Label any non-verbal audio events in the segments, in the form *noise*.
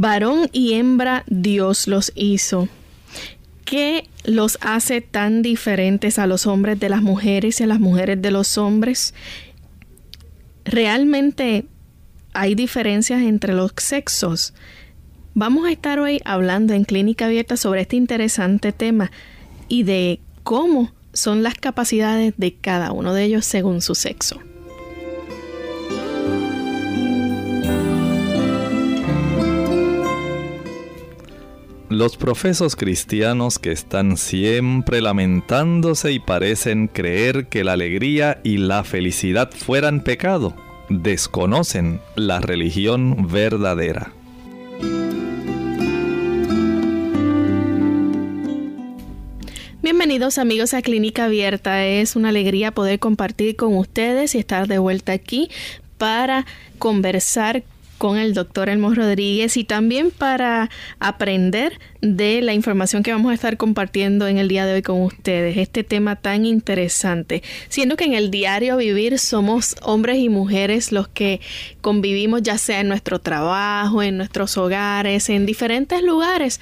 Varón y hembra Dios los hizo. ¿Qué los hace tan diferentes a los hombres de las mujeres y a las mujeres de los hombres? ¿Realmente hay diferencias entre los sexos? Vamos a estar hoy hablando en Clínica Abierta sobre este interesante tema y de cómo son las capacidades de cada uno de ellos según su sexo. Los profesos cristianos que están siempre lamentándose y parecen creer que la alegría y la felicidad fueran pecado, desconocen la religión verdadera. Bienvenidos amigos a Clínica Abierta. Es una alegría poder compartir con ustedes y estar de vuelta aquí para conversar con el doctor Elmo Rodríguez y también para aprender de la información que vamos a estar compartiendo en el día de hoy con ustedes. Este tema tan interesante, siendo que en el diario vivir somos hombres y mujeres los que convivimos ya sea en nuestro trabajo, en nuestros hogares, en diferentes lugares.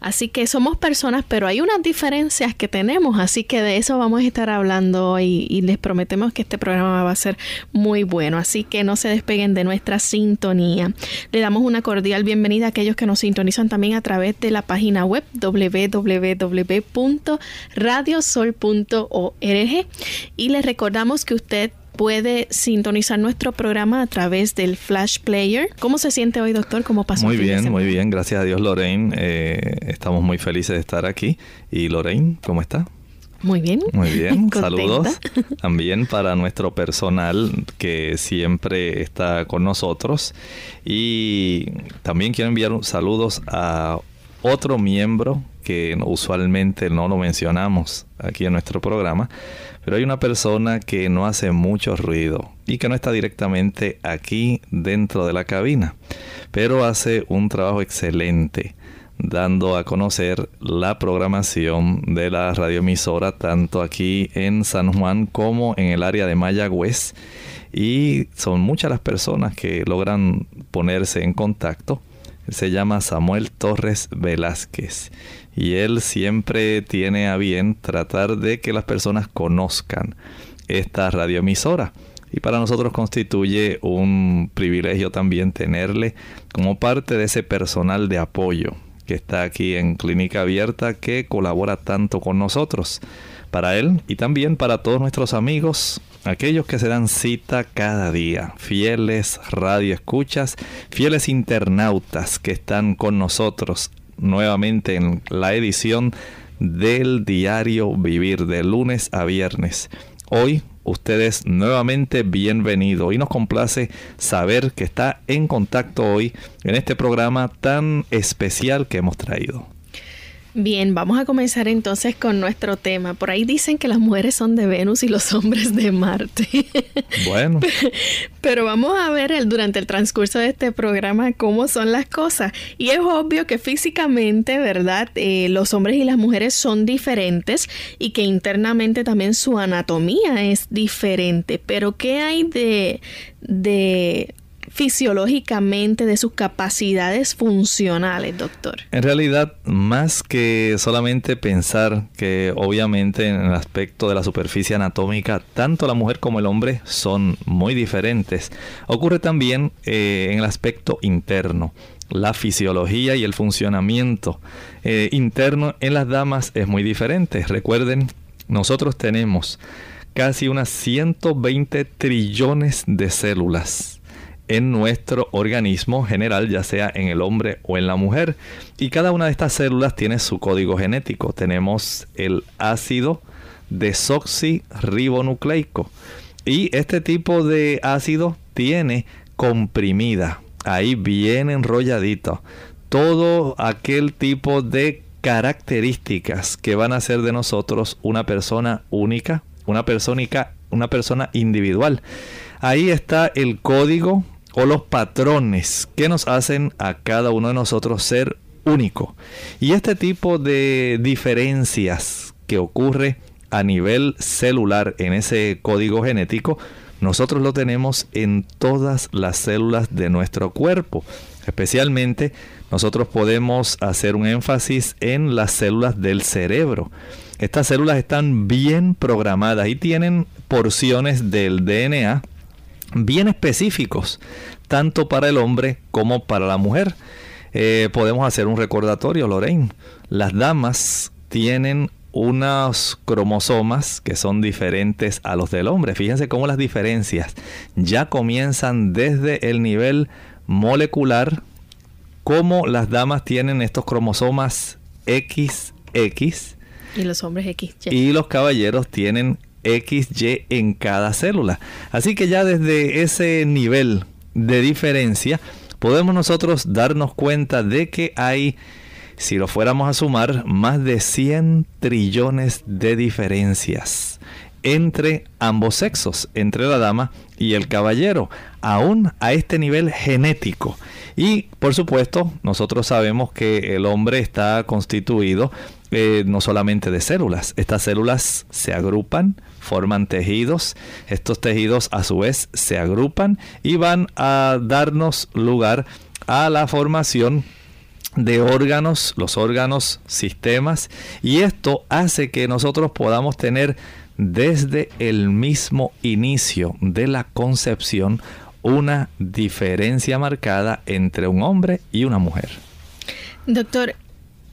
Así que somos personas, pero hay unas diferencias que tenemos, así que de eso vamos a estar hablando hoy y les prometemos que este programa va a ser muy bueno, así que no se despeguen de nuestra sintonía. Le damos una cordial bienvenida a aquellos que nos sintonizan también a través de la página web www.radiosol.org y les recordamos que usted puede sintonizar nuestro programa a través del Flash Player. ¿Cómo se siente hoy, doctor? ¿Cómo pasó? Muy bien, muy bien. Gracias a Dios, Lorraine. Eh, estamos muy felices de estar aquí. Y Lorraine, ¿cómo está? Muy bien. Muy bien, *laughs* saludos también para nuestro personal que siempre está con nosotros. Y también quiero enviar saludos a otro miembro que usualmente no lo mencionamos aquí en nuestro programa, pero hay una persona que no hace mucho ruido y que no está directamente aquí dentro de la cabina, pero hace un trabajo excelente dando a conocer la programación de la radioemisora tanto aquí en San Juan como en el área de Mayagüez y son muchas las personas que logran ponerse en contacto. se llama Samuel Torres Velázquez y él siempre tiene a bien tratar de que las personas conozcan esta radioemisora. Y para nosotros constituye un privilegio también tenerle como parte de ese personal de apoyo que está aquí en Clínica Abierta que colabora tanto con nosotros. Para él y también para todos nuestros amigos, aquellos que se dan cita cada día, fieles radioescuchas, fieles internautas que están con nosotros nuevamente en la edición del diario Vivir de lunes a viernes. Hoy ustedes nuevamente bienvenido y nos complace saber que está en contacto hoy en este programa tan especial que hemos traído. Bien, vamos a comenzar entonces con nuestro tema. Por ahí dicen que las mujeres son de Venus y los hombres de Marte. *laughs* Bueno. Pero vamos a ver el, durante el transcurso de este programa cómo son las cosas. Y es obvio que físicamente, ¿verdad? Eh, los hombres y las mujeres son diferentes y que internamente también su anatomía es diferente. Pero ¿qué hay de, de fisiológicamente de sus capacidades funcionales, doctor? En realidad, más que solamente pensar que obviamente en el aspecto de la superficie anatómica, tanto la mujer como el hombre son muy diferentes, ocurre también eh, en el aspecto interno. La fisiología y el funcionamiento eh, interno en las damas es muy diferente. Recuerden, nosotros tenemos casi unas 120 trillones de células en nuestro organismo general, ya sea en el hombre o en la mujer. Y cada una de estas células tiene su código genético. Tenemos el ácido desoxirribonucleico. Y este tipo de ácido tiene comprimida, ahí bien enrolladito, todo aquel tipo de características que van a hacer de nosotros una persona única, una persónica, una persona individual. Ahí está el código o los patrones que nos hacen a cada uno de nosotros ser único. Y este tipo de diferencias que ocurre a nivel celular en ese código genético, nosotros lo tenemos en todas las células de nuestro cuerpo. Especialmente nosotros podemos hacer un énfasis en las células del cerebro. Estas células están bien programadas y tienen porciones del DNA bien específicos, tanto para el hombre como para la mujer. Eh, podemos hacer un recordatorio, Lorraine. Las damas tienen unos cromosomas que son diferentes a los del hombre. Fíjense cómo las diferencias ya comienzan desde el nivel molecular, como las damas tienen estos cromosomas XX. Y los hombres XY. Y los caballeros tienen XY en cada célula. Así que ya desde ese nivel de diferencia podemos nosotros darnos cuenta de que hay, si lo fuéramos a sumar, más de 100 trillones de diferencias entre ambos sexos, entre la dama y el caballero, aún a este nivel genético. Y por supuesto, nosotros sabemos que el hombre está constituido eh, no solamente de células, estas células se agrupan, forman tejidos, estos tejidos a su vez se agrupan y van a darnos lugar a la formación de órganos, los órganos, sistemas, y esto hace que nosotros podamos tener desde el mismo inicio de la concepción una diferencia marcada entre un hombre y una mujer. Doctor,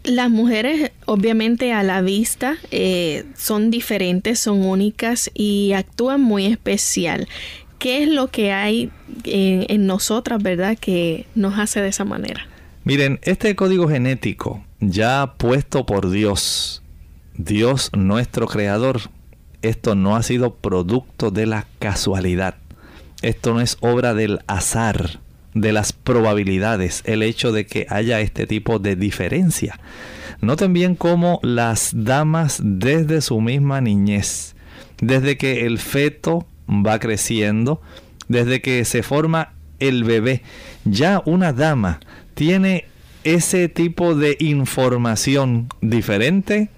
las mujeres obviamente a la vista eh, son diferentes, son únicas y actúan muy especial. ¿Qué es lo que hay en, en nosotras, verdad, que nos hace de esa manera? Miren, este código genético ya puesto por Dios, Dios nuestro creador, esto no ha sido producto de la casualidad. Esto no es obra del azar, de las probabilidades, el hecho de que haya este tipo de diferencia. Noten bien cómo las damas desde su misma niñez, desde que el feto va creciendo, desde que se forma el bebé, ya una dama tiene ese tipo de información diferente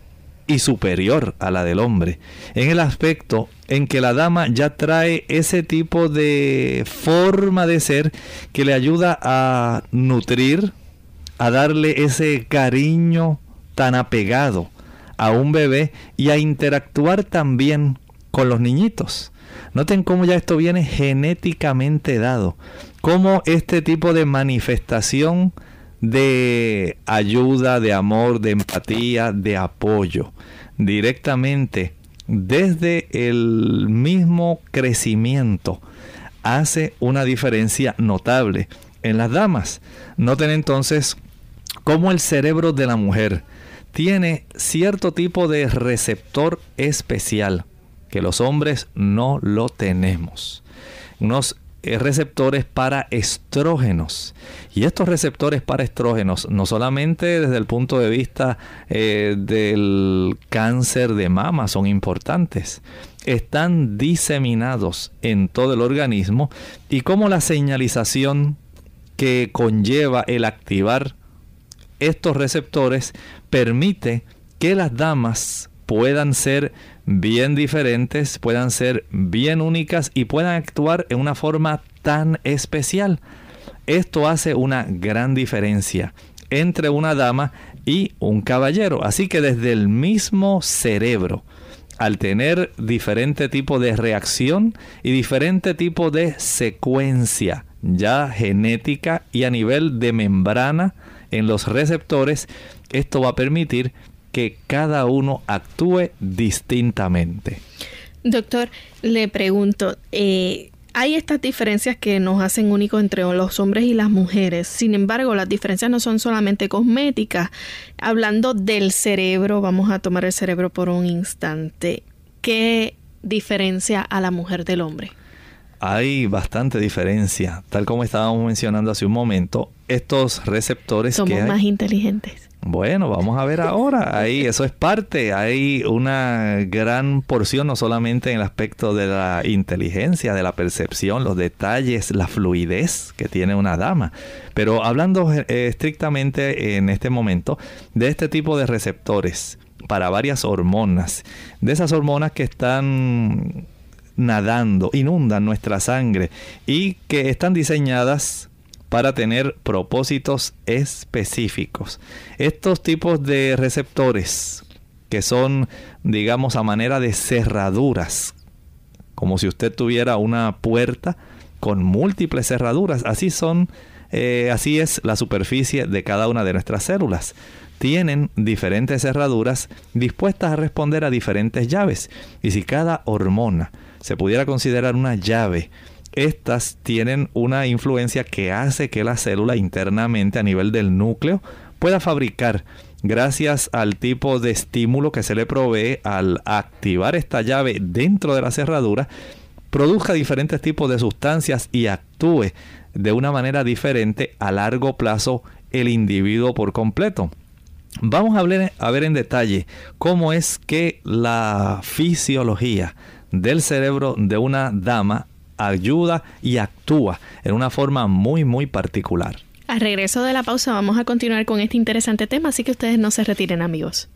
y superior a la del hombre, en el aspecto en que la dama ya trae ese tipo de forma de ser que le ayuda a nutrir, a darle ese cariño tan apegado a un bebé y a interactuar también con los niñitos. Noten cómo ya esto viene genéticamente dado, cómo este tipo de manifestación de ayuda, de amor, de empatía, de apoyo, directamente desde el mismo crecimiento, hace una diferencia notable en las damas. Noten entonces cómo el cerebro de la mujer tiene cierto tipo de receptor especial que los hombres no lo tenemos. Unos receptores para estrógenos. Y estos receptores para estrógenos, no solamente desde el punto de vista eh, del cáncer de mama, son importantes, están diseminados en todo el organismo y como la señalización que conlleva el activar estos receptores permite que las damas puedan ser bien diferentes, puedan ser bien únicas y puedan actuar en una forma tan especial. Esto hace una gran diferencia entre una dama y un caballero. Así que desde el mismo cerebro, al tener diferente tipo de reacción y diferente tipo de secuencia ya genética y a nivel de membrana en los receptores, esto va a permitir que cada uno actúe distintamente. Doctor, le pregunto, eh, hay estas diferencias que nos hacen únicos entre los hombres y las mujeres. Sin embargo, las diferencias no son solamente cosméticas. Hablando del cerebro, vamos a tomar el cerebro por un instante. ¿Qué diferencia a la mujer del hombre? Hay bastante diferencia. Tal como estábamos mencionando hace un momento, estos receptores Somos más inteligentes. Bueno, vamos a ver ahora. Ahí eso es parte. Hay una gran porción, no solamente en el aspecto de la inteligencia, de la percepción, los detalles, la fluidez que tiene una dama. Pero hablando eh, estrictamente en este momento de este tipo de receptores para varias hormonas, de esas hormonas que están nadando, inundan nuestra sangre y que están diseñadas para tener propósitos específicos. Estos tipos de receptores que son, digamos, a manera de cerraduras, como si usted tuviera una puerta con múltiples cerraduras, así son, eh, así es la superficie de cada una de nuestras células. Tienen diferentes cerraduras dispuestas a responder a diferentes llaves. Y si cada hormona se pudiera considerar una llave estas tienen una influencia que hace que la célula internamente a nivel del núcleo pueda fabricar gracias al tipo de estímulo que se le provee al activar esta llave dentro de la cerradura, produzca diferentes tipos de sustancias y actúe de una manera diferente a largo plazo el individuo por completo. Vamos a, a ver en detalle cómo es que la fisiología del cerebro de una dama ayuda y actúa en una forma muy, muy particular. Al regreso de la pausa vamos a continuar con este interesante tema, así que ustedes no se retiren amigos.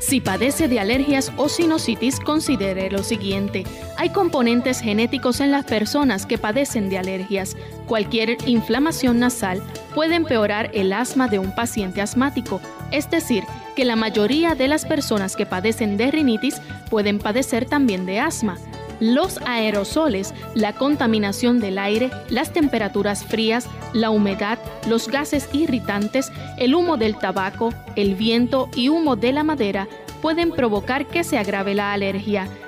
Si padece de alergias o sinusitis, considere lo siguiente. Hay componentes genéticos en las personas que padecen de alergias. Cualquier inflamación nasal puede empeorar el asma de un paciente asmático, es decir, que la mayoría de las personas que padecen de rinitis pueden padecer también de asma. Los aerosoles, la contaminación del aire, las temperaturas frías, la humedad, los gases irritantes, el humo del tabaco, el viento y humo de la madera pueden provocar que se agrave la alergia.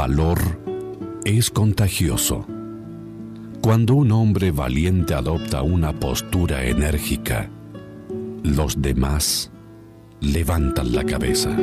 Valor es contagioso. Cuando un hombre valiente adopta una postura enérgica, los demás levantan la cabeza.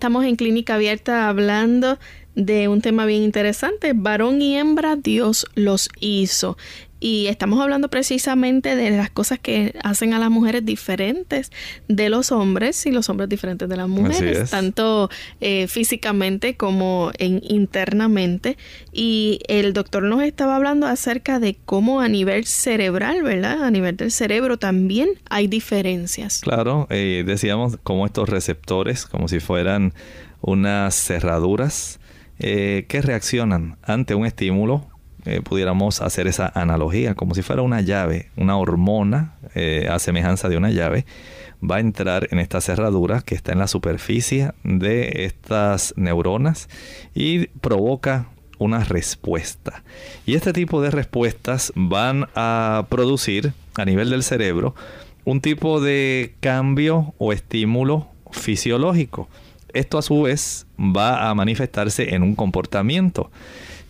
Estamos en Clínica Abierta hablando de un tema bien interesante, varón y hembra Dios los hizo. Y estamos hablando precisamente de las cosas que hacen a las mujeres diferentes de los hombres y los hombres diferentes de las mujeres, tanto eh, físicamente como en, internamente. Y el doctor nos estaba hablando acerca de cómo a nivel cerebral, ¿verdad? A nivel del cerebro también hay diferencias. Claro, eh, decíamos como estos receptores, como si fueran unas cerraduras eh, que reaccionan ante un estímulo eh, pudiéramos hacer esa analogía, como si fuera una llave, una hormona eh, a semejanza de una llave, va a entrar en esta cerradura que está en la superficie de estas neuronas y provoca una respuesta. Y este tipo de respuestas van a producir a nivel del cerebro un tipo de cambio o estímulo fisiológico. Esto a su vez va a manifestarse en un comportamiento.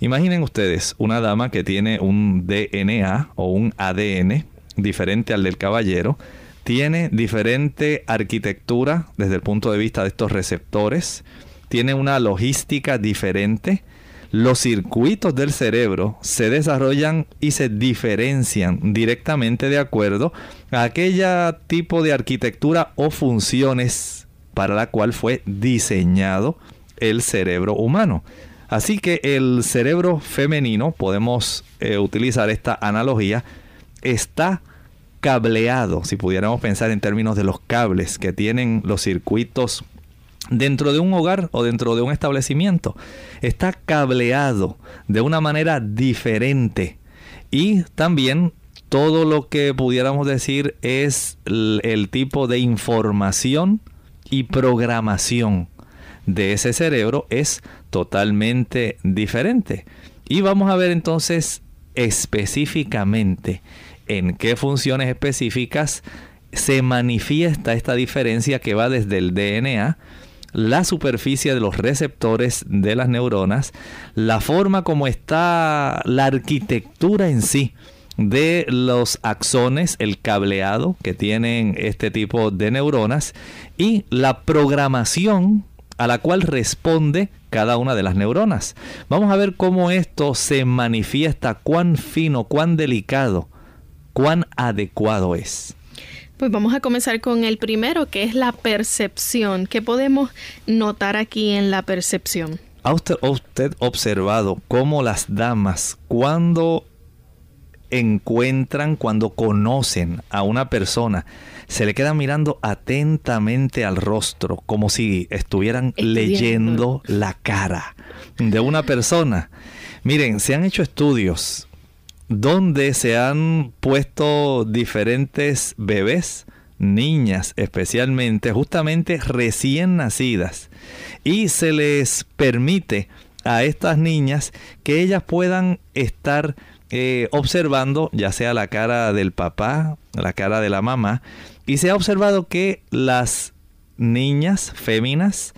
Imaginen ustedes una dama que tiene un DNA o un ADN diferente al del caballero, tiene diferente arquitectura desde el punto de vista de estos receptores, tiene una logística diferente, los circuitos del cerebro se desarrollan y se diferencian directamente de acuerdo a aquella tipo de arquitectura o funciones para la cual fue diseñado el cerebro humano. Así que el cerebro femenino, podemos eh, utilizar esta analogía, está cableado, si pudiéramos pensar en términos de los cables que tienen los circuitos dentro de un hogar o dentro de un establecimiento. Está cableado de una manera diferente. Y también todo lo que pudiéramos decir es el tipo de información y programación de ese cerebro es totalmente diferente. Y vamos a ver entonces específicamente en qué funciones específicas se manifiesta esta diferencia que va desde el DNA, la superficie de los receptores de las neuronas, la forma como está la arquitectura en sí de los axones, el cableado que tienen este tipo de neuronas y la programación a la cual responde cada una de las neuronas. Vamos a ver cómo esto se manifiesta, cuán fino, cuán delicado, cuán adecuado es. Pues vamos a comenzar con el primero, que es la percepción. ¿Qué podemos notar aquí en la percepción? ¿Ha usted, usted observado cómo las damas, cuando encuentran, cuando conocen a una persona, se le quedan mirando atentamente al rostro, como si estuvieran leyendo la cara de una persona. Miren, se han hecho estudios donde se han puesto diferentes bebés, niñas especialmente, justamente recién nacidas, y se les permite a estas niñas que ellas puedan estar eh, observando ya sea la cara del papá, la cara de la mamá, y se ha observado que las niñas féminas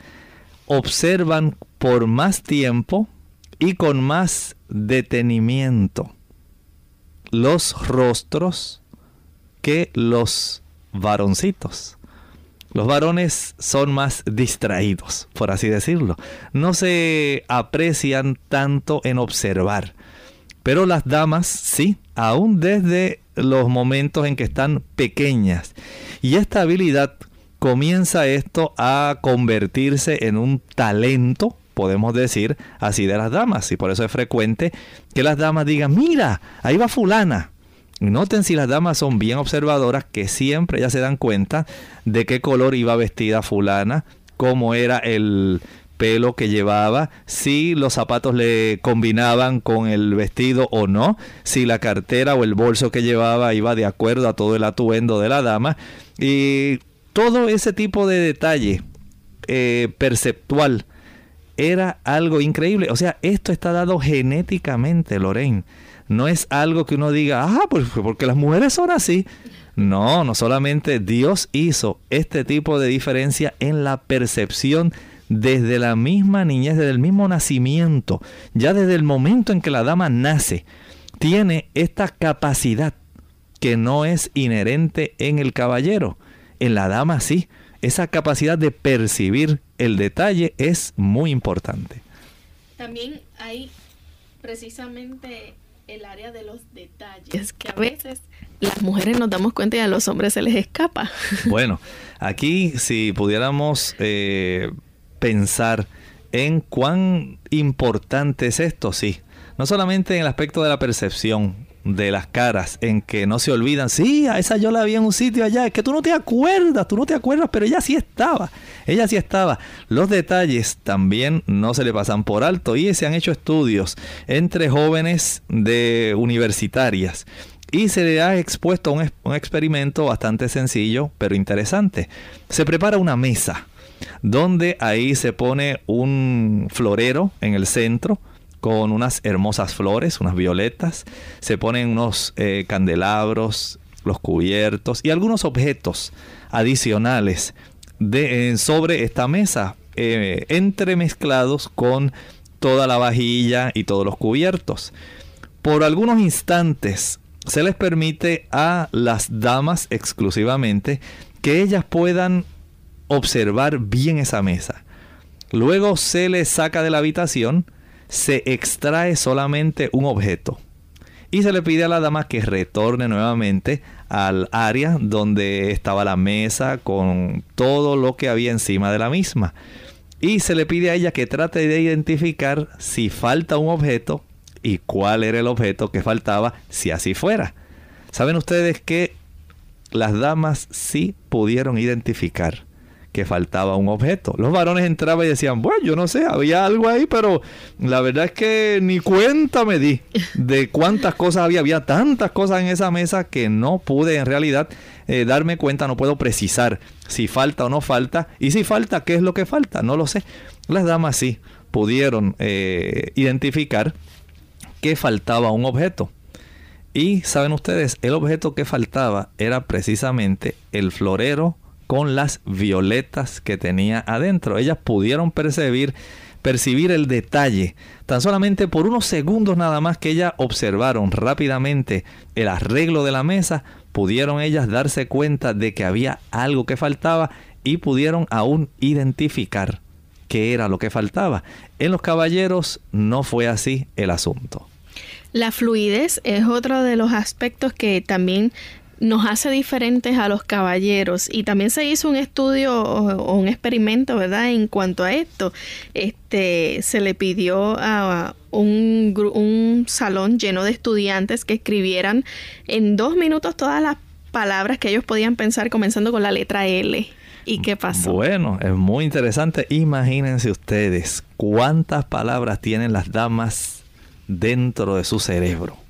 observan por más tiempo y con más detenimiento los rostros que los varoncitos. Los varones son más distraídos, por así decirlo. No se aprecian tanto en observar. Pero las damas sí, aún desde los momentos en que están pequeñas. Y esta habilidad comienza esto a convertirse en un talento, podemos decir así de las damas. Y por eso es frecuente que las damas digan, mira, ahí va fulana. Noten si las damas son bien observadoras que siempre ya se dan cuenta de qué color iba vestida fulana, cómo era el pelo que llevaba, si los zapatos le combinaban con el vestido o no, si la cartera o el bolso que llevaba iba de acuerdo a todo el atuendo de la dama y todo ese tipo de detalle eh, perceptual era algo increíble. O sea, esto está dado genéticamente, Lorraine. No es algo que uno diga, ah, pues porque las mujeres son así. No, no solamente Dios hizo este tipo de diferencia en la percepción desde la misma niñez, desde el mismo nacimiento, ya desde el momento en que la dama nace, tiene esta capacidad que no es inherente en el caballero. En la dama sí. esa capacidad de percibir el detalle es muy importante. También hay precisamente el área de los detalles, que a veces las mujeres nos damos cuenta y a los hombres se les escapa. Bueno, aquí si pudiéramos eh, pensar en cuán importante es esto, sí. No solamente en el aspecto de la percepción, de las caras en que no se olvidan, sí, a esa yo la vi en un sitio allá, es que tú no te acuerdas, tú no te acuerdas, pero ella sí estaba, ella sí estaba. Los detalles también no se le pasan por alto y se han hecho estudios entre jóvenes de universitarias y se le ha expuesto un, un experimento bastante sencillo pero interesante. Se prepara una mesa donde ahí se pone un florero en el centro, con unas hermosas flores, unas violetas. Se ponen unos eh, candelabros, los cubiertos y algunos objetos adicionales de, sobre esta mesa, eh, entremezclados con toda la vajilla y todos los cubiertos. Por algunos instantes se les permite a las damas exclusivamente que ellas puedan observar bien esa mesa. Luego se les saca de la habitación se extrae solamente un objeto y se le pide a la dama que retorne nuevamente al área donde estaba la mesa con todo lo que había encima de la misma. Y se le pide a ella que trate de identificar si falta un objeto y cuál era el objeto que faltaba si así fuera. Saben ustedes que las damas sí pudieron identificar que faltaba un objeto. Los varones entraban y decían, bueno, yo no sé, había algo ahí, pero la verdad es que ni cuenta me di de cuántas cosas había. Había tantas cosas en esa mesa que no pude en realidad eh, darme cuenta, no puedo precisar si falta o no falta. Y si falta, ¿qué es lo que falta? No lo sé. Las damas sí pudieron eh, identificar que faltaba un objeto. Y saben ustedes, el objeto que faltaba era precisamente el florero con las violetas que tenía adentro. Ellas pudieron percibir, percibir el detalle tan solamente por unos segundos nada más que ellas observaron rápidamente el arreglo de la mesa, pudieron ellas darse cuenta de que había algo que faltaba y pudieron aún identificar qué era lo que faltaba. En los caballeros no fue así el asunto. La fluidez es otro de los aspectos que también nos hace diferentes a los caballeros y también se hizo un estudio o, un experimento, ¿verdad? En cuanto a esto, este se le pidió a un, un salón lleno de estudiantes que escribieran en dos minutos todas las palabras que ellos podían pensar comenzando con la letra L. ¿Y qué pasó? Bueno, es muy interesante. Imagínense ustedes cuántas palabras tienen las damas dentro de su cerebro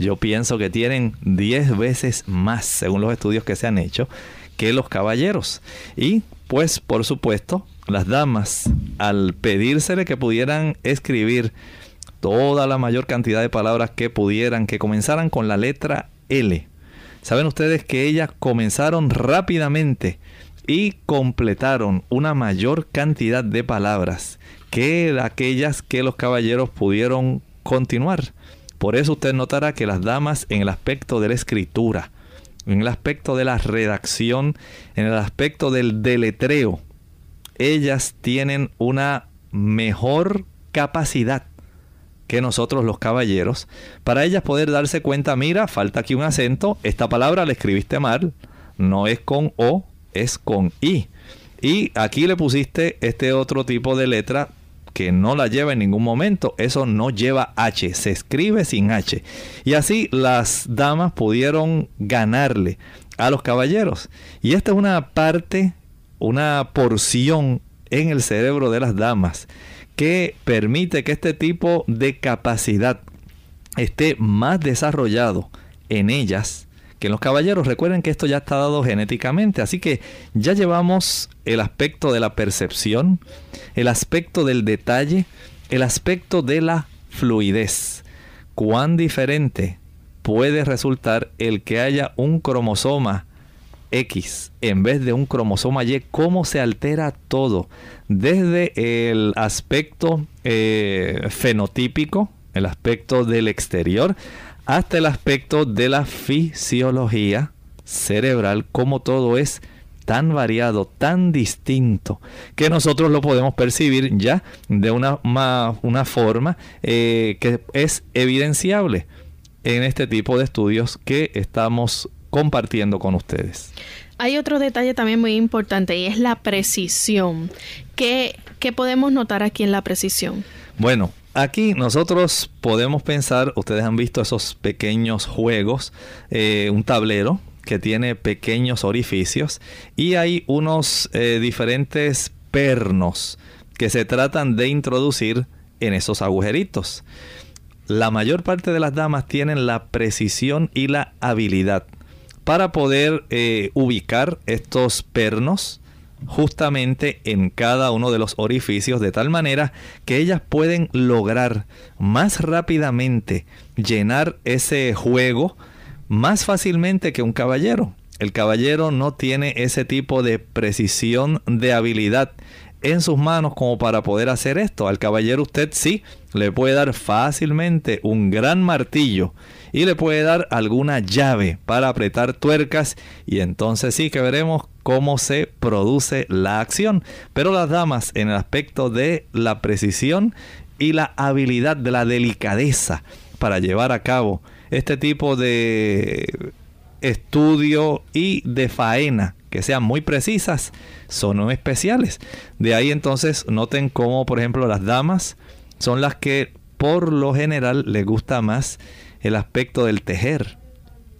yo pienso que tienen 10 veces más, según los estudios que se han hecho, que los caballeros. Y pues, por supuesto, las damas, al pedírsele que pudieran escribir toda la mayor cantidad de palabras que pudieran, que comenzaran con la letra L. Saben ustedes que ellas comenzaron rápidamente y completaron una mayor cantidad de palabras que aquellas que los caballeros pudieron continuar. Por eso usted notará que las damas en el aspecto de la escritura, en el aspecto de la redacción, en el aspecto del deletreo, ellas tienen una mejor capacidad que nosotros los caballeros para ellas poder darse cuenta, mira, falta aquí un acento, esta palabra la escribiste mal, no es con O, es con I. Y aquí le pusiste este otro tipo de letra que no la lleva en ningún momento, eso no lleva H, se escribe sin H. Y así las damas pudieron ganarle a los caballeros. Y esta es una parte, una porción en el cerebro de las damas que permite que este tipo de capacidad esté más desarrollado en ellas que en los caballeros. Recuerden que esto ya está dado genéticamente, así que ya llevamos el aspecto de la percepción, el aspecto del detalle, el aspecto de la fluidez. Cuán diferente puede resultar el que haya un cromosoma X en vez de un cromosoma Y, cómo se altera todo, desde el aspecto eh, fenotípico, el aspecto del exterior, hasta el aspecto de la fisiología cerebral, cómo todo es tan variado, tan distinto, que nosotros lo podemos percibir ya de una, una forma eh, que es evidenciable en este tipo de estudios que estamos compartiendo con ustedes. Hay otro detalle también muy importante y es la precisión. ¿Qué, qué podemos notar aquí en la precisión? Bueno, Aquí nosotros podemos pensar, ustedes han visto esos pequeños juegos, eh, un tablero que tiene pequeños orificios y hay unos eh, diferentes pernos que se tratan de introducir en esos agujeritos. La mayor parte de las damas tienen la precisión y la habilidad para poder eh, ubicar estos pernos justamente en cada uno de los orificios de tal manera que ellas pueden lograr más rápidamente llenar ese juego más fácilmente que un caballero. El caballero no tiene ese tipo de precisión de habilidad en sus manos como para poder hacer esto. Al caballero usted sí le puede dar fácilmente un gran martillo y le puede dar alguna llave para apretar tuercas y entonces sí que veremos cómo se produce la acción. Pero las damas en el aspecto de la precisión y la habilidad de la delicadeza para llevar a cabo este tipo de estudio y de faena que sean muy precisas son especiales. De ahí entonces noten cómo por ejemplo las damas son las que por lo general les gusta más el aspecto del tejer.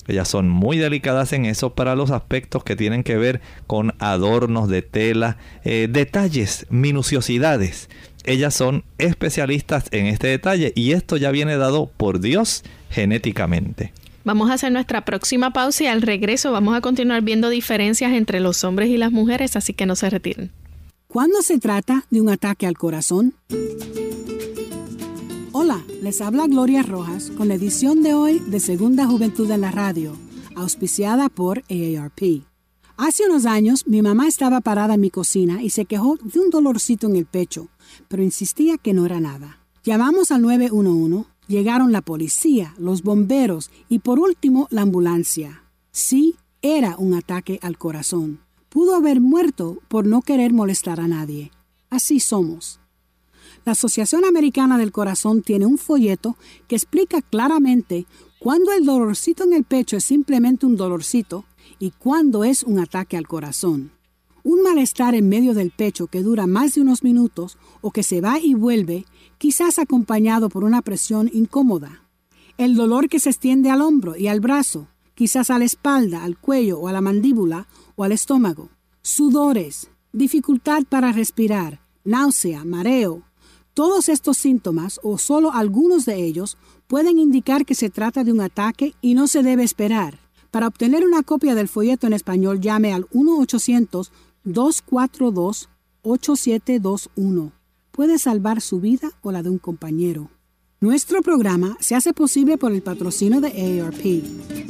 Ellas son muy delicadas en eso para los aspectos que tienen que ver con adornos de tela, eh, detalles, minuciosidades. Ellas son especialistas en este detalle y esto ya viene dado por Dios genéticamente. Vamos a hacer nuestra próxima pausa y al regreso vamos a continuar viendo diferencias entre los hombres y las mujeres, así que no se retiren. ¿Cuándo se trata de un ataque al corazón? Hola, les habla Gloria Rojas con la edición de hoy de Segunda Juventud en la Radio, auspiciada por AARP. Hace unos años mi mamá estaba parada en mi cocina y se quejó de un dolorcito en el pecho, pero insistía que no era nada. Llamamos al 911, llegaron la policía, los bomberos y por último la ambulancia. Sí, era un ataque al corazón. Pudo haber muerto por no querer molestar a nadie. Así somos. La Asociación Americana del Corazón tiene un folleto que explica claramente cuándo el dolorcito en el pecho es simplemente un dolorcito y cuándo es un ataque al corazón. Un malestar en medio del pecho que dura más de unos minutos o que se va y vuelve, quizás acompañado por una presión incómoda. El dolor que se extiende al hombro y al brazo, quizás a la espalda, al cuello o a la mandíbula o al estómago. Sudores, dificultad para respirar, náusea, mareo, todos estos síntomas, o solo algunos de ellos, pueden indicar que se trata de un ataque y no se debe esperar. Para obtener una copia del folleto en español, llame al 1-800-242-8721. Puede salvar su vida o la de un compañero. Nuestro programa se hace posible por el patrocinio de AARP.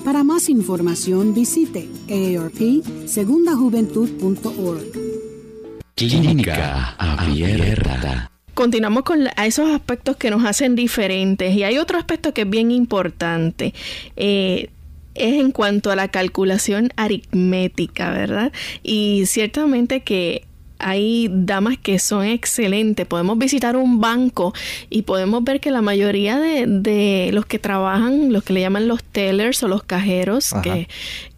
Para más información visite aarpsegundajuventud.org. Clínica Abierta. Continuamos con esos aspectos que nos hacen diferentes y hay otro aspecto que es bien importante. Eh, es en cuanto a la calculación aritmética, ¿verdad? Y ciertamente que hay damas que son excelentes. Podemos visitar un banco y podemos ver que la mayoría de, los que trabajan, los que le llaman los tellers o los cajeros que,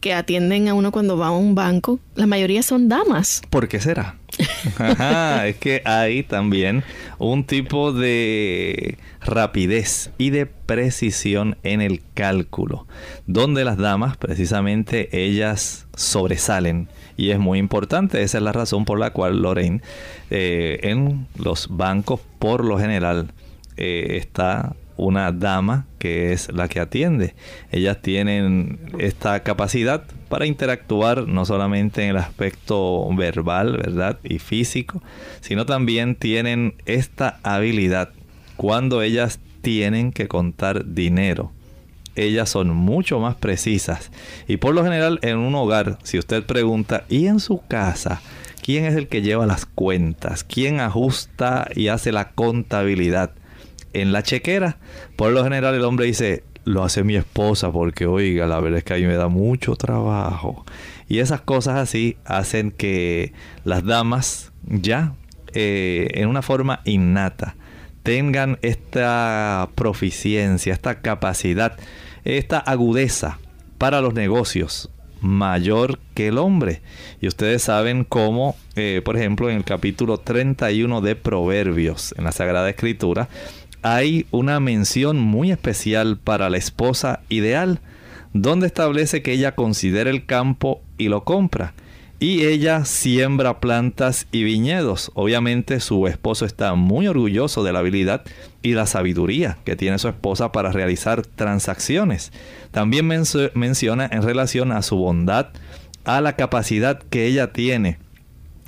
que, atienden a uno cuando va a un banco, la mayoría son damas. ¿Por qué será? *laughs* es que hay también un tipo de rapidez y de precisión en el cálculo, donde las damas precisamente ellas sobresalen y es muy importante. Esa es la razón por la cual Lorraine eh, en los bancos por lo general eh, está una dama que es la que atiende. Ellas tienen esta capacidad para interactuar no solamente en el aspecto verbal, ¿verdad? Y físico, sino también tienen esta habilidad cuando ellas tienen que contar dinero ellas son mucho más precisas. Y por lo general en un hogar, si usted pregunta, ¿y en su casa? ¿Quién es el que lleva las cuentas? ¿Quién ajusta y hace la contabilidad? En la chequera, por lo general el hombre dice, lo hace mi esposa porque, oiga, la verdad es que a mí me da mucho trabajo. Y esas cosas así hacen que las damas ya, eh, en una forma innata, tengan esta proficiencia, esta capacidad, esta agudeza para los negocios mayor que el hombre. Y ustedes saben cómo, eh, por ejemplo, en el capítulo 31 de Proverbios, en la Sagrada Escritura, hay una mención muy especial para la esposa ideal, donde establece que ella considera el campo y lo compra. Y ella siembra plantas y viñedos. Obviamente su esposo está muy orgulloso de la habilidad y la sabiduría que tiene su esposa para realizar transacciones. También menciona en relación a su bondad, a la capacidad que ella tiene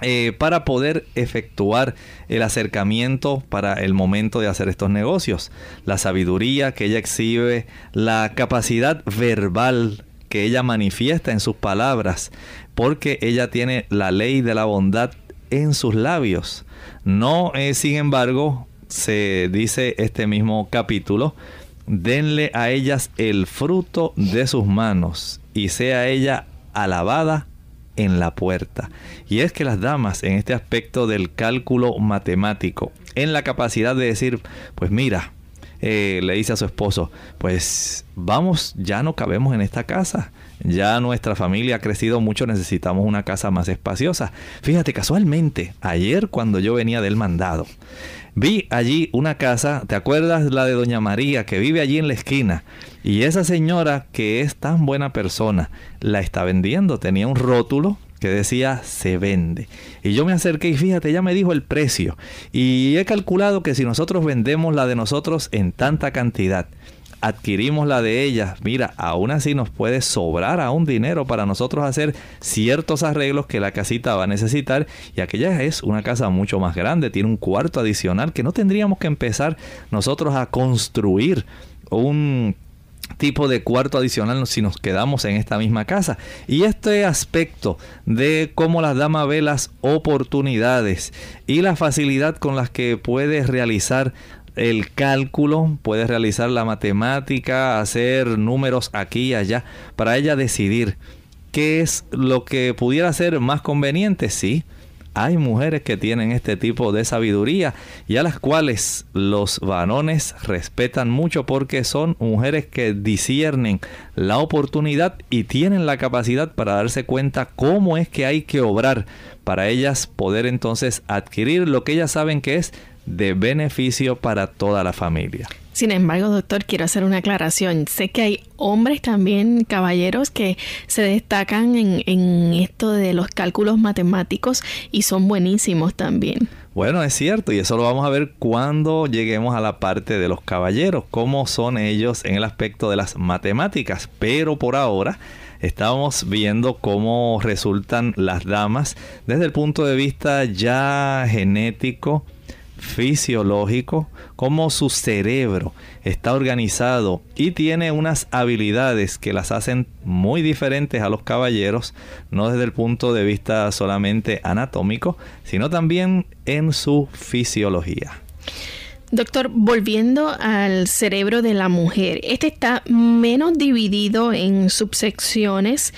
eh, para poder efectuar el acercamiento para el momento de hacer estos negocios. La sabiduría que ella exhibe, la capacidad verbal que ella manifiesta en sus palabras, porque ella tiene la ley de la bondad en sus labios. No, eh, sin embargo, se dice este mismo capítulo, denle a ellas el fruto de sus manos y sea ella alabada en la puerta. Y es que las damas en este aspecto del cálculo matemático, en la capacidad de decir, pues mira, eh, le dice a su esposo, pues vamos, ya no cabemos en esta casa. Ya nuestra familia ha crecido mucho, necesitamos una casa más espaciosa. Fíjate, casualmente, ayer cuando yo venía del mandado, vi allí una casa, ¿te acuerdas la de Doña María que vive allí en la esquina? Y esa señora que es tan buena persona, la está vendiendo. Tenía un rótulo que decía se vende. Y yo me acerqué y fíjate, ya me dijo el precio. Y he calculado que si nosotros vendemos la de nosotros en tanta cantidad, adquirimos la de ella, mira, aún así nos puede sobrar aún dinero para nosotros hacer ciertos arreglos que la casita va a necesitar. Y aquella es una casa mucho más grande, tiene un cuarto adicional que no tendríamos que empezar nosotros a construir un tipo de cuarto adicional si nos quedamos en esta misma casa. Y este aspecto de cómo las damas ve las oportunidades y la facilidad con las que puede realizar el cálculo, puede realizar la matemática, hacer números aquí y allá, para ella decidir qué es lo que pudiera ser más conveniente, sí. Hay mujeres que tienen este tipo de sabiduría y a las cuales los varones respetan mucho porque son mujeres que disciernen la oportunidad y tienen la capacidad para darse cuenta cómo es que hay que obrar para ellas poder entonces adquirir lo que ellas saben que es de beneficio para toda la familia. Sin embargo, doctor, quiero hacer una aclaración. Sé que hay hombres también, caballeros, que se destacan en, esto de los cálculos matemáticos y son buenísimos también. Bueno, es cierto, y eso lo vamos a ver cuando lleguemos a la parte de los caballeros, cómo son ellos en el aspecto de las matemáticas. Pero por ahora estamos viendo cómo resultan las damas desde el punto de vista ya genético, fisiológico, cómo su cerebro está organizado y tiene unas habilidades que las hacen muy diferentes a los caballeros, no desde el punto de vista solamente anatómico, sino también en su fisiología. Doctor, volviendo al cerebro de la mujer, este está menos dividido en subsecciones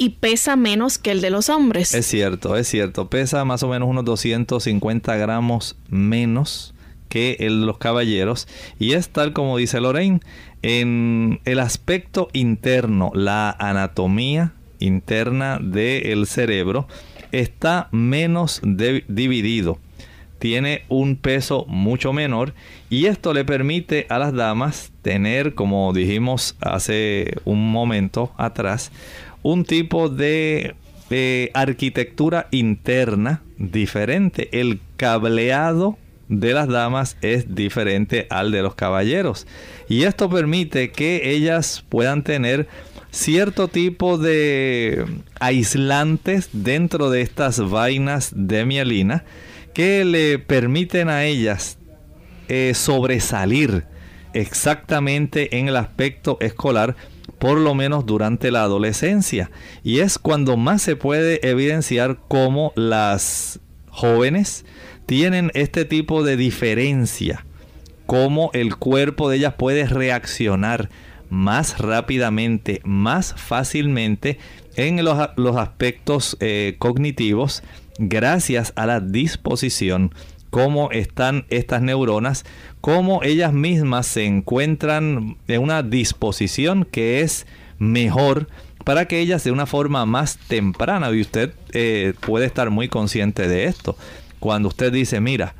y pesa menos que el de los hombres. Es cierto, es cierto. Pesa más o menos unos 250 gramos menos que el de los caballeros. Y es tal como dice Lorraine, en el aspecto interno, la anatomía interna del cerebro está menos dividido. Tiene un peso mucho menor y esto le permite a las damas tener, como dijimos hace un momento atrás, un tipo de arquitectura interna diferente. El cableado de las damas es diferente al de los caballeros. Y esto permite que ellas puedan tener cierto tipo de aislantes dentro de estas vainas de mielina que le permiten a ellas eh, sobresalir exactamente en el aspecto escolar por lo menos durante la adolescencia. Y es cuando más se puede evidenciar cómo las jóvenes tienen este tipo de diferencia, cómo el cuerpo de ellas puede reaccionar más rápidamente, más fácilmente en los, aspectos eh, cognitivos gracias a la disposición cómo están estas neuronas, cómo ellas mismas se encuentran en una disposición que es mejor para que ellas de una forma más temprana, y usted eh, puede estar muy consciente de esto, cuando usted dice, mira,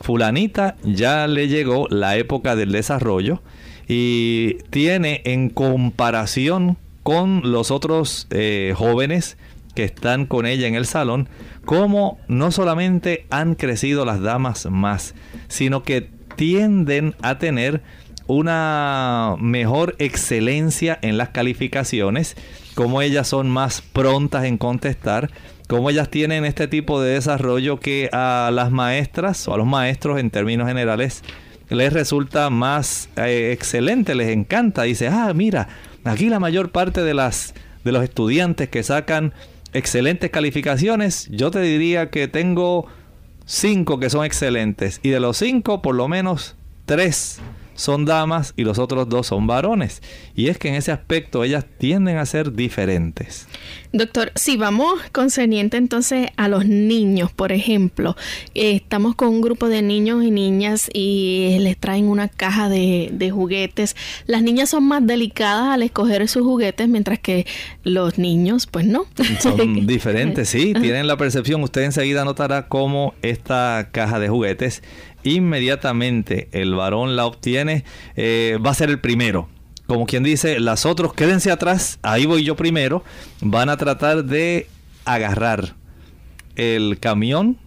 fulanita ya le llegó la época del desarrollo y tiene en comparación con los otros eh, jóvenes que están con ella en el salón, cómo no solamente han crecido las damas más, sino que tienden a tener una mejor excelencia en las calificaciones, como ellas son más prontas en contestar, como ellas tienen este tipo de desarrollo que a las maestras o a los maestros en términos generales les resulta más eh, excelente, les encanta. Dice, ah, mira, aquí la mayor parte de las de los estudiantes que sacan excelentes calificaciones, yo te diría que tengo cinco que son excelentes y de los cinco por lo menos tres son damas y los otros dos son varones. Y es que en ese aspecto ellas tienden a ser diferentes. Doctor, si vamos concerniente entonces a los niños, por ejemplo, eh, estamos con un grupo de niños y niñas y les traen una caja de, de juguetes. Las niñas son más delicadas al escoger sus juguetes, mientras que los niños, pues no. *laughs* Son *laughs* diferentes, sí, tienen la percepción. Usted enseguida notará cómo esta caja de juguetes inmediatamente el varón la obtiene, eh, va a ser el primero. Como quien dice, las otros quédense atrás, ahí voy yo primero, van a tratar de agarrar el camión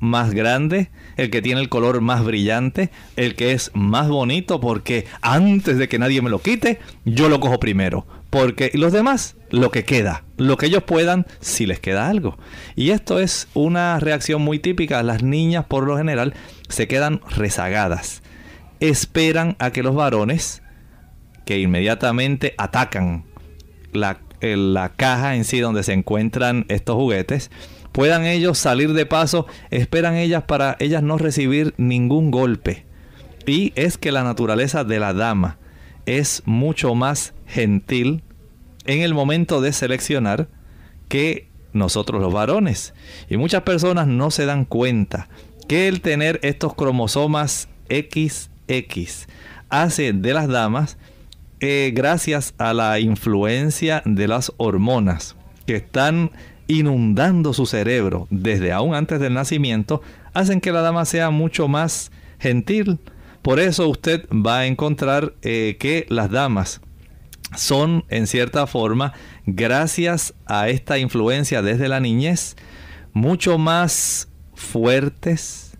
más grande, el que tiene el color más brillante, el que es más bonito, porque antes de que nadie me lo quite, yo lo cojo primero. Porque los demás, lo que queda, lo que ellos puedan, si les queda algo. Y esto es una reacción muy típica. Las niñas, por lo general, se quedan rezagadas. Esperan a que los varones, que inmediatamente atacan la, la caja en sí donde se encuentran estos juguetes, puedan ellos salir de paso, esperan ellas para ellas no recibir ningún golpe. Y es que la naturaleza de la dama es mucho más gentil en el momento de seleccionar que nosotros los varones. Y muchas personas no se dan cuenta que el tener estos cromosomas XX hace de las damas, eh, gracias a la influencia de las hormonas que están inundando su cerebro desde aún antes del nacimiento, hacen que la dama sea mucho más gentil. Por eso usted va a encontrar eh, que las damas son en cierta forma, gracias a esta influencia desde la niñez, mucho más fuertes,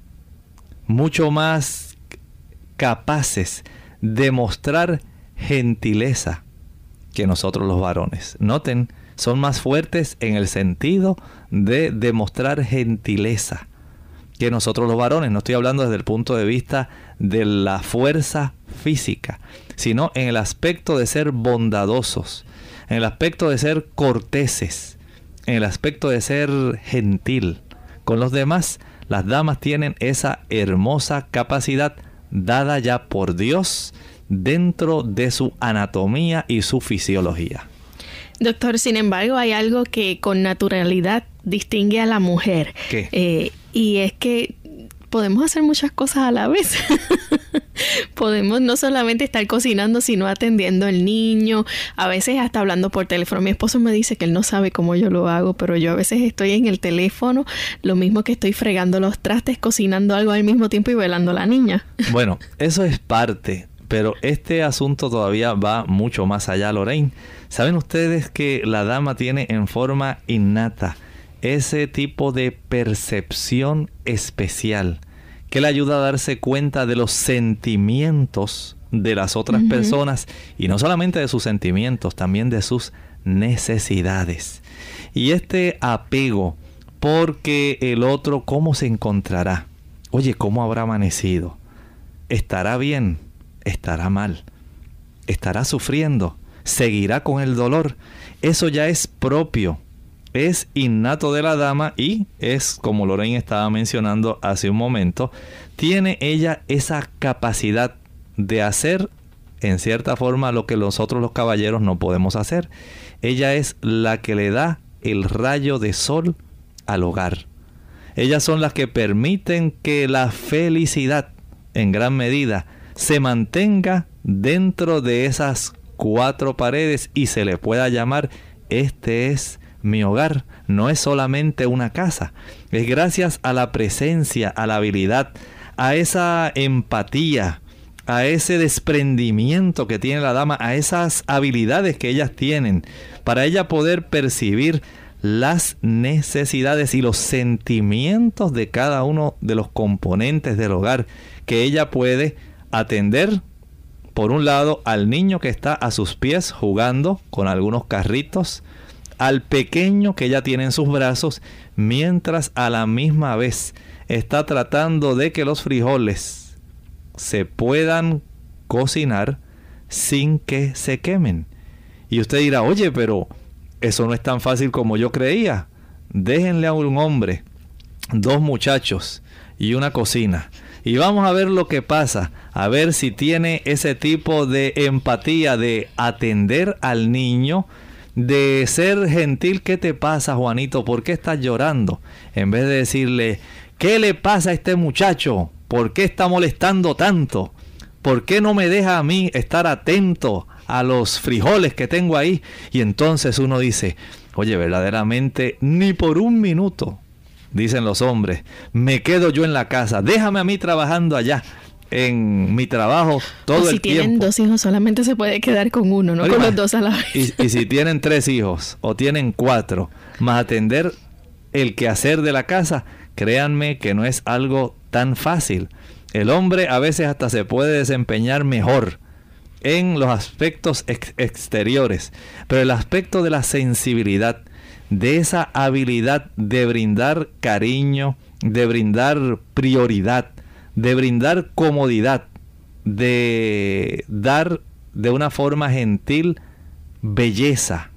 mucho más capaces de mostrar gentileza que nosotros los varones. Noten son más fuertes en el sentido de demostrar gentileza que nosotros los varones. No estoy hablando desde el punto de vista de la fuerza física, sino en el aspecto de ser bondadosos, en el aspecto de ser corteses, en el aspecto de ser gentil. Con los demás, las damas tienen esa hermosa capacidad dada ya por Dios dentro de su anatomía y su fisiología. Doctor, sin embargo, hay algo que con naturalidad distingue a la mujer. ¿Qué? Eh, y es que podemos hacer muchas cosas a la vez. *laughs* *laughs* podemos no solamente estar cocinando, sino atendiendo al niño, a veces hasta hablando por teléfono. Mi esposo me dice que él no sabe cómo yo lo hago, pero yo a veces estoy en el teléfono, lo mismo que estoy fregando los trastes, cocinando algo al mismo tiempo y velando a la niña. *laughs* bueno, eso es parte, pero este asunto todavía va mucho más allá, Lorraine. ¿Saben ustedes que la dama tiene en forma innata ese tipo de percepción especial que le ayuda a darse cuenta de los sentimientos de las otras personas y no solamente de sus sentimientos, también de sus necesidades. Y este apego porque el otro cómo se encontrará. Oye, ¿cómo habrá amanecido? ¿Estará bien? ¿Estará mal? ¿Estará sufriendo? seguirá con el dolor. Eso ya es propio, es innato de la dama y es, como Lorraine estaba mencionando hace un momento, tiene ella esa capacidad de hacer en cierta forma lo que nosotros los caballeros no podemos hacer. Ella es la que le da el rayo de sol al hogar. Ellas son las que permiten que la felicidad en gran medida se mantenga dentro de esas cuatro paredes y se le pueda llamar este es mi hogar. No es solamente una casa. Es gracias a la presencia, a la habilidad, a esa empatía, a ese desprendimiento que tiene la dama, a esas habilidades que ellas tienen, para ella poder percibir las necesidades y los sentimientos de cada uno de los componentes del hogar que ella puede atender por un lado al niño que está a sus pies jugando con algunos carritos, al pequeño que ella tiene en sus brazos, mientras a la misma vez está tratando de que los frijoles se puedan cocinar sin que se quemen. Y usted dirá, oye, pero eso no es tan fácil como yo creía. Déjenle a un hombre, dos muchachos y una cocina. Y vamos a ver lo que pasa, a ver si tiene ese tipo de empatía de atender al niño, de ser gentil. ¿Qué te pasa, Juanito? ¿Por qué estás llorando? En vez de decirle, ¿qué le pasa a este muchacho? ¿Por qué está molestando tanto? ¿Por qué no me deja a mí estar atento a los frijoles que tengo ahí? Y entonces uno dice, oye, verdaderamente ni por un minuto dicen los hombres, me quedo yo en la casa, déjame a mí trabajando allá en mi trabajo todo el tiempo. Si tienen dos hijos, solamente se puede quedar con uno, no con los dos a la vez. Y, y, si tienen tres hijos o tienen cuatro, más atender el quehacer de la casa, créanme que no es algo tan fácil. El hombre a veces hasta se puede desempeñar mejor en los aspectos exteriores, pero el aspecto de la sensibilidad, de esa habilidad de brindar cariño, de brindar prioridad, de brindar comodidad, de dar de una forma gentil belleza,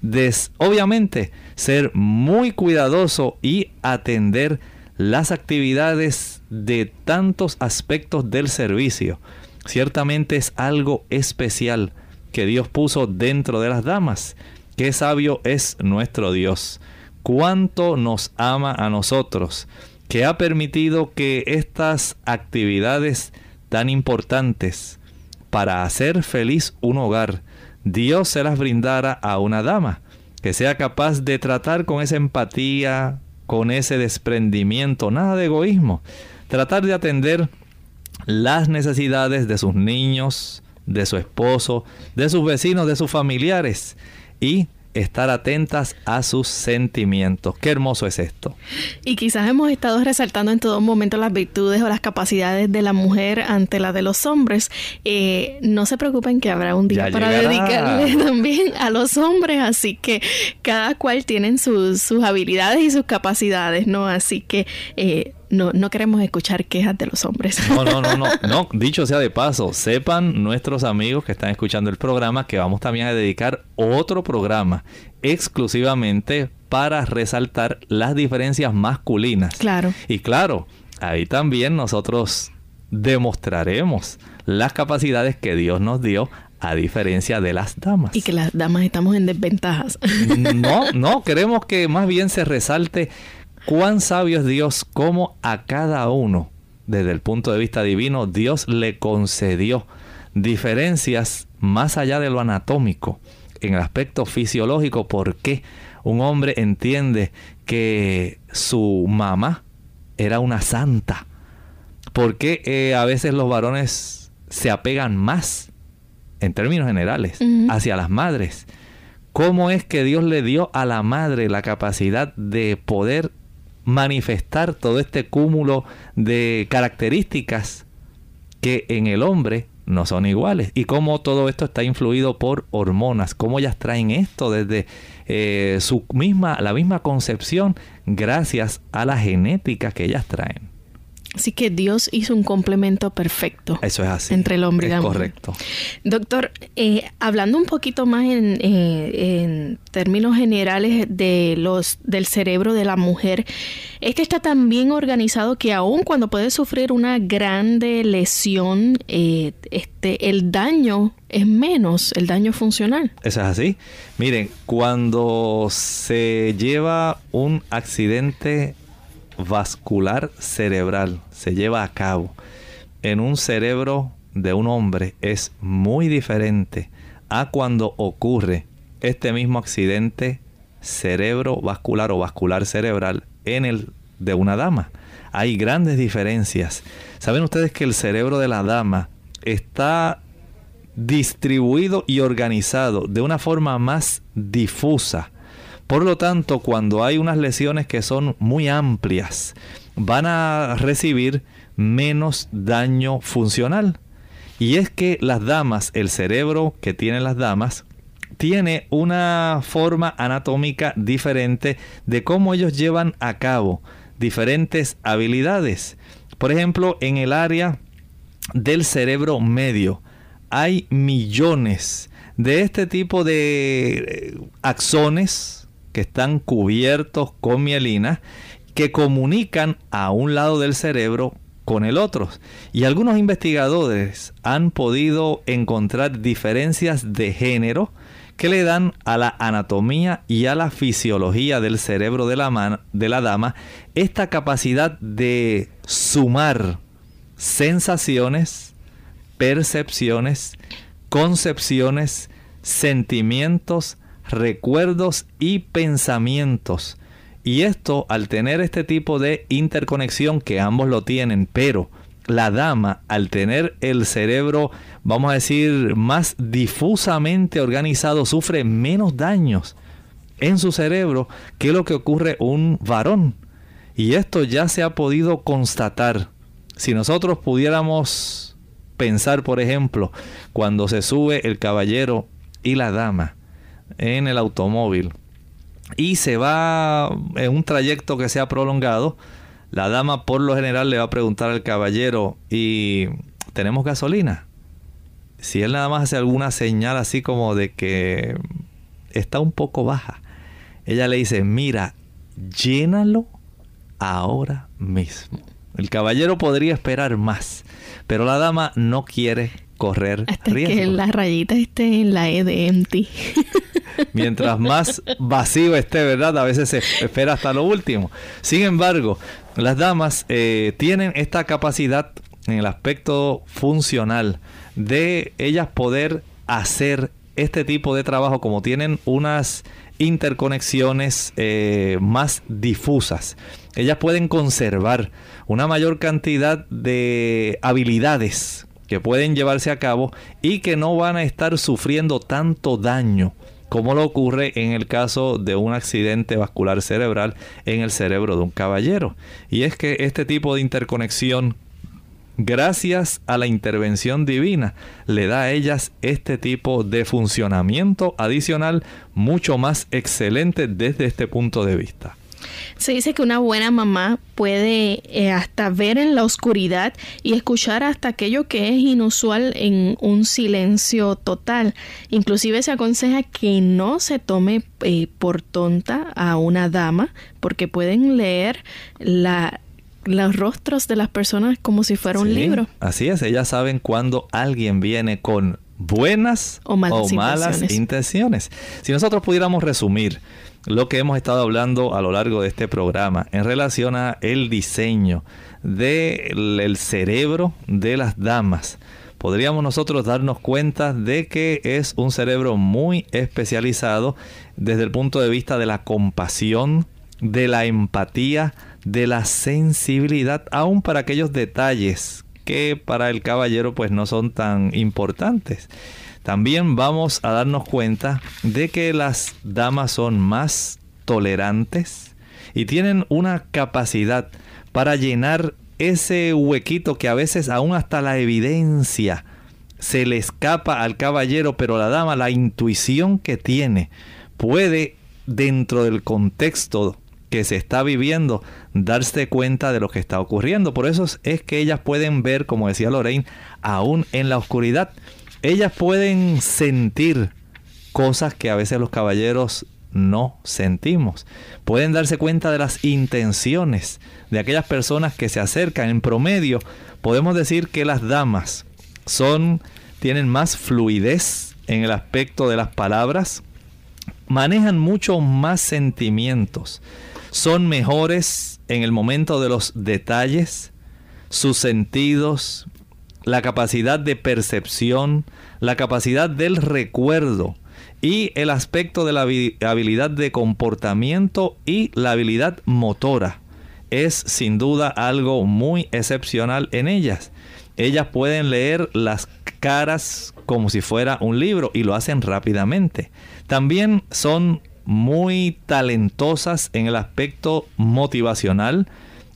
de obviamente ser muy cuidadoso y atender las actividades de tantos aspectos del servicio. Ciertamente es algo especial que Dios puso dentro de las damas. Qué sabio es nuestro Dios. Cuánto nos ama a nosotros, que ha permitido que estas actividades tan importantes para hacer feliz un hogar, Dios se las brindara a una dama, que sea capaz de tratar con esa empatía, con ese desprendimiento, nada de egoísmo, tratar de atender las necesidades de sus niños, de su esposo, de sus vecinos, de sus familiares y estar atentas a sus sentimientos. Qué hermoso es esto. Y quizás hemos estado resaltando en todo momento las virtudes o las capacidades de la mujer ante las de los hombres. Eh, no se preocupen que habrá un día para dedicarle *laughs* también a los hombres, así que cada cual tiene sus, sus habilidades y sus capacidades, ¿no? Así que eh, no, no queremos escuchar quejas de los hombres. No, no, no, no, no. Dicho sea de paso, sepan nuestros amigos que están escuchando el programa que vamos también a dedicar otro programa exclusivamente para resaltar las diferencias masculinas. Claro. Y claro, ahí también nosotros demostraremos las capacidades que Dios nos dio a diferencia de las damas. Y que las damas estamos en desventajas. No, *laughs* no, queremos que más bien se resalte cuán sabio es Dios, cómo a cada uno, desde el punto de vista divino, Dios le concedió diferencias más allá de lo anatómico, en el aspecto fisiológico, por qué un hombre entiende que su mamá era una santa, por qué eh, a veces los varones se apegan más, en términos generales, hacia las madres. ¿Cómo es que Dios le dio a la madre la capacidad de poder manifestar todo este cúmulo de características que en el hombre no son iguales y cómo todo esto está influido por hormonas, cómo ellas traen esto desde eh, su misma, la misma concepción gracias a la genética que ellas traen. Así que Dios hizo un complemento perfecto. Eso es así. Entre el hombre y la mujer. Correcto. Doctor, eh, hablando un poquito más en, eh, en, términos generales de los del cerebro de la mujer, este está tan bien organizado que aun cuando puede sufrir una grande lesión, eh, este, el daño es menos, el daño funcional. Eso es así. Miren, cuando se lleva un accidente vascular cerebral se lleva a cabo en un cerebro de un hombre es muy diferente a cuando ocurre este mismo accidente cerebrovascular o vascular cerebral en el de una dama. Hay grandes diferencias. ¿Saben ustedes que el cerebro de la dama está distribuido y organizado de una forma más difusa? Por lo tanto, cuando hay unas lesiones que son muy amplias, van a recibir menos daño funcional. Y es que las damas, el cerebro que tienen las damas, tiene una forma anatómica diferente de cómo ellos llevan a cabo diferentes habilidades. Por ejemplo, en el área del cerebro medio hay millones de este tipo de eh, axones, que están cubiertos con mielina que comunican a un lado del cerebro con el otro. Y algunos investigadores han podido encontrar diferencias de género que le dan a la anatomía y a la fisiología del cerebro de la, de la dama esta capacidad de sumar sensaciones, percepciones, concepciones, sentimientos, recuerdos y pensamientos. Y esto, al tener este tipo de interconexión, que ambos lo tienen, pero la dama, al tener el cerebro, vamos a decir, más difusamente organizado, sufre menos daños en su cerebro que lo que ocurre un varón. Y esto ya se ha podido constatar. Si nosotros pudiéramos pensar, por ejemplo, cuando se sube el caballero y la dama, en el automóvil y se va en un trayecto que sea prolongado, la dama por lo general le va a preguntar al caballero, ¿y tenemos gasolina? Si él nada más hace alguna señal así como de que está un poco baja, ella le dice, mira, llénalo ahora mismo. El caballero podría esperar más, pero la dama no quiere correr Hasta que la rayita esté en la E de empty. *laughs* Mientras más vacío esté, ¿verdad? A veces se espera hasta lo último. Sin embargo, las damas eh, tienen esta capacidad en el aspecto funcional de ellas poder hacer este tipo de trabajo como tienen unas interconexiones eh, más difusas. Ellas pueden conservar una mayor cantidad de habilidades que pueden llevarse a cabo y que no van a estar sufriendo tanto daño como lo ocurre en el caso de un accidente vascular cerebral en el cerebro de un caballero. Y es que este tipo de interconexión, gracias a la intervención divina, le da a ellas este tipo de funcionamiento adicional mucho más excelente desde este punto de vista. Se dice que una buena mamá puede eh, hasta ver en la oscuridad y escuchar hasta aquello que es inusual en un silencio total. Inclusive se aconseja que no se tome eh, por tonta a una dama porque pueden leer la, los rostros de las personas como si fuera un libro. Así es, ellas saben cuando alguien viene con buenas o malas, intenciones. Si nosotros pudiéramos resumir lo que hemos estado hablando a lo largo de este programa en relación a el diseño del cerebro de las damas. Podríamos nosotros darnos cuenta de que es un cerebro muy especializado desde el punto de vista de la compasión, de la empatía, de la sensibilidad, aún para aquellos detalles que para el caballero pues no son tan importantes. También vamos a darnos cuenta de que las damas son más tolerantes y tienen una capacidad para llenar ese huequito que a veces aún hasta la evidencia se le escapa al caballero, pero la dama, la intuición que tiene, puede dentro del contexto que se está viviendo, darse cuenta de lo que está ocurriendo. Por eso es que ellas pueden ver, como decía Lorraine, aún en la oscuridad. Ellas pueden sentir cosas que a veces los caballeros no sentimos. Pueden darse cuenta de las intenciones de aquellas personas que se acercan. En promedio, podemos decir que las damas son tienen más fluidez en el aspecto de las palabras, manejan mucho más sentimientos, son mejores en el momento de los detalles, sus sentidos, la capacidad de percepción, la capacidad del recuerdo y el aspecto de la habilidad de comportamiento y la habilidad motora. Es sin duda algo muy excepcional en ellas. Ellas pueden leer las caras como si fuera un libro y lo hacen rápidamente. También son muy talentosas en el aspecto motivacional,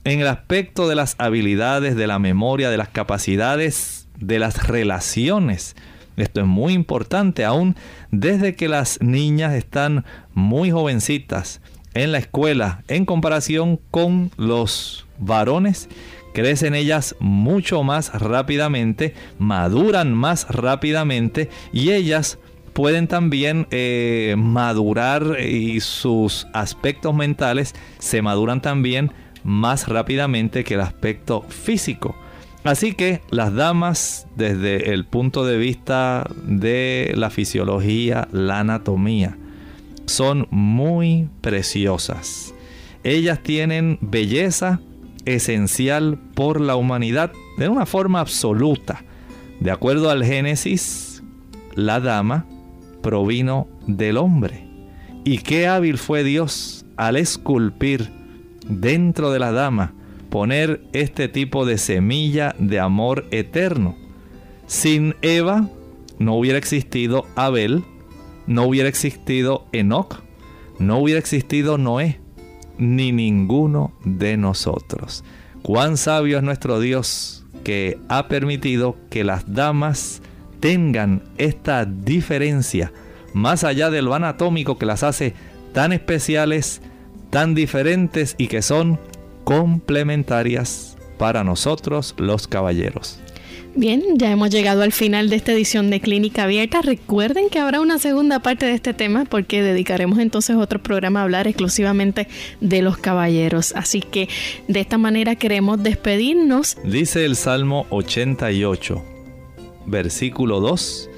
en el aspecto de las habilidades, de la memoria, de las capacidades, de las relaciones. Esto es muy importante, aún desde que las niñas están muy jovencitas en la escuela en comparación con los varones crecen ellas mucho más rápidamente, maduran más rápidamente y ellas pueden también eh, madurar y sus aspectos mentales se maduran también más rápidamente que el aspecto físico. Así que las damas desde el punto de vista de la fisiología, la anatomía, son muy preciosas. Ellas tienen belleza esencial por la humanidad de una forma absoluta. De acuerdo al Génesis, la dama provino del hombre. Y qué hábil fue Dios al esculpir dentro de la dama, poner este tipo de semilla de amor eterno. Sin Eva no hubiera existido Abel, no hubiera existido Enoch, no hubiera existido Noé ni ninguno de nosotros. Cuán sabio es nuestro Dios que ha permitido que las damas tengan esta diferencia más allá de lo anatómico que las hace tan especiales, tan diferentes y que son complementarias para nosotros los caballeros. Bien, ya hemos llegado al final de esta edición de Clínica Abierta. Recuerden que habrá una segunda parte de este tema porque dedicaremos entonces otro programa a hablar exclusivamente de los caballeros. Así que de esta manera queremos despedirnos. Dice el Salmo 88, versículo 2.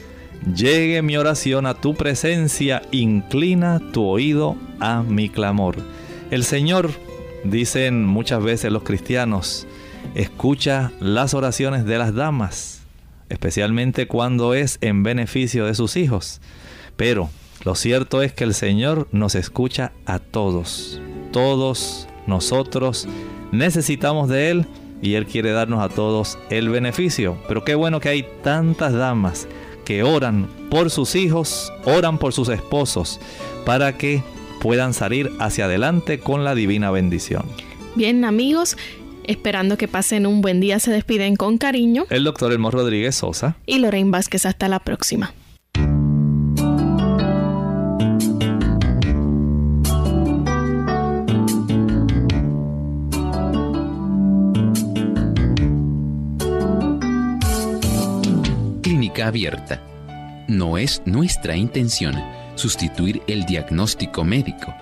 Llegue mi oración a tu presencia, inclina tu oído a mi clamor. El Señor, dicen muchas veces los cristianos, escucha las oraciones de las damas, especialmente cuando es en beneficio de sus hijos. Pero lo cierto es que el Señor nos escucha a todos. Todos nosotros necesitamos de Él y Él quiere darnos a todos el beneficio. Pero qué bueno que hay tantas damas que oran por sus hijos, oran por sus esposos, para que puedan salir hacia adelante con la divina bendición. Bien amigos, Esperando que pasen un buen día, se despiden con cariño. El doctor Elmo Rodríguez Sosa. Y Lorraine Vázquez, hasta la próxima. Clínica abierta. No es nuestra intención sustituir el diagnóstico médico.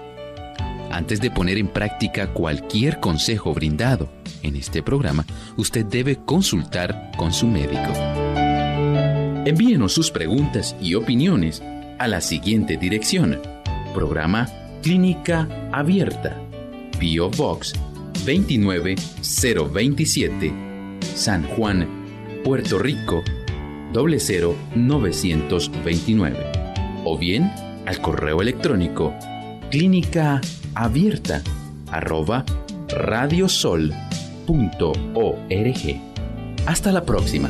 Antes de poner en práctica cualquier consejo brindado, en este programa, usted debe consultar con su médico. Envíenos sus preguntas y opiniones a la siguiente dirección. Programa Clínica Abierta. Bio Box 29027. San Juan, Puerto Rico 00929. O bien al correo electrónico clínica abierta arroba radiosol.org. Hasta la próxima.